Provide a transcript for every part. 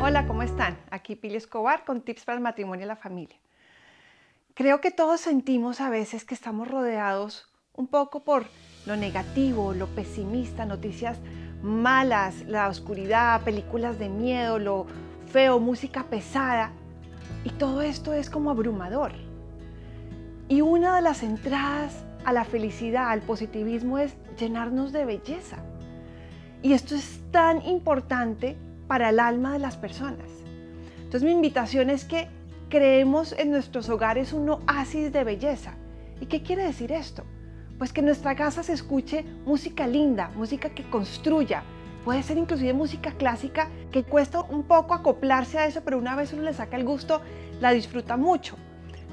Hola, ¿cómo están? Aquí Pili Escobar con tips para el matrimonio y la familia. Creo que todos sentimos a veces que estamos rodeados un poco por lo negativo, lo pesimista, noticias malas, la oscuridad, películas de miedo, lo feo, música pesada. Y todo esto es como abrumador. Y una de las entradas a la felicidad, al positivismo, es llenarnos de belleza. Y esto es tan importante para el alma de las personas. Entonces mi invitación es que creemos en nuestros hogares un oasis de belleza. ¿Y qué quiere decir esto? Pues que en nuestra casa se escuche música linda, música que construya. Puede ser inclusive música clásica que cuesta un poco acoplarse a eso, pero una vez uno le saca el gusto, la disfruta mucho.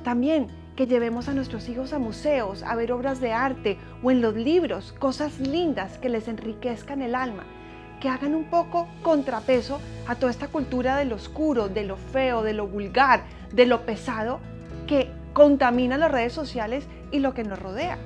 También que llevemos a nuestros hijos a museos, a ver obras de arte o en los libros, cosas lindas que les enriquezcan el alma, hagan un poco contrapeso a toda esta cultura de lo oscuro, de lo feo, de lo vulgar, de lo pesado que contamina las redes sociales y lo que nos rodea.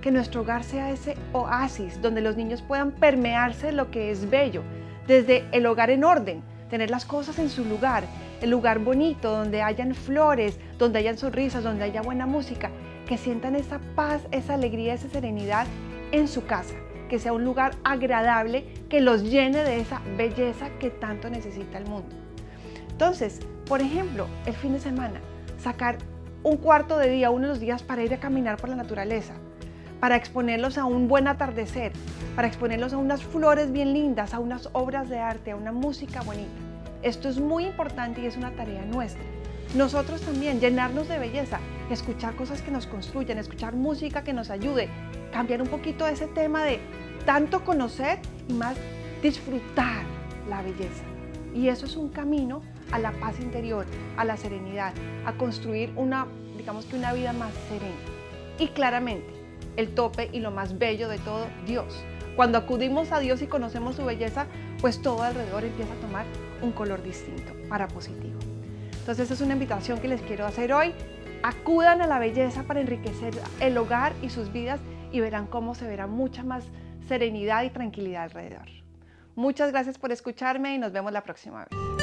Que nuestro hogar sea ese oasis donde los niños puedan permearse de lo que es bello, desde el hogar en orden, tener las cosas en su lugar, el lugar bonito, donde hayan flores, donde hayan sonrisas, donde haya buena música, que sientan esa paz, esa alegría, esa serenidad en su casa, que sea un lugar agradable, que los llene de esa belleza que tanto necesita el mundo. Entonces, por ejemplo, el fin de semana, sacar un cuarto de día, uno de los días para ir a caminar por la naturaleza, para exponerlos a un buen atardecer, para exponerlos a unas flores bien lindas, a unas obras de arte, a una música bonita. Esto es muy importante y es una tarea nuestra. Nosotros también, llenarnos de belleza, escuchar cosas que nos construyan, escuchar música que nos ayude, cambiar un poquito ese tema de tanto conocer y más disfrutar la belleza. Y eso es un camino a la paz interior, a la serenidad, a construir una, digamos que una vida más serena. Y claramente, el tope y lo más bello de todo, Dios. Cuando acudimos a Dios y conocemos su belleza, pues todo alrededor empieza a tomar un color distinto para positivo. Entonces es una invitación que les quiero hacer hoy. Acudan a la belleza para enriquecer el hogar y sus vidas y verán cómo se verá mucha más serenidad y tranquilidad alrededor. Muchas gracias por escucharme y nos vemos la próxima vez.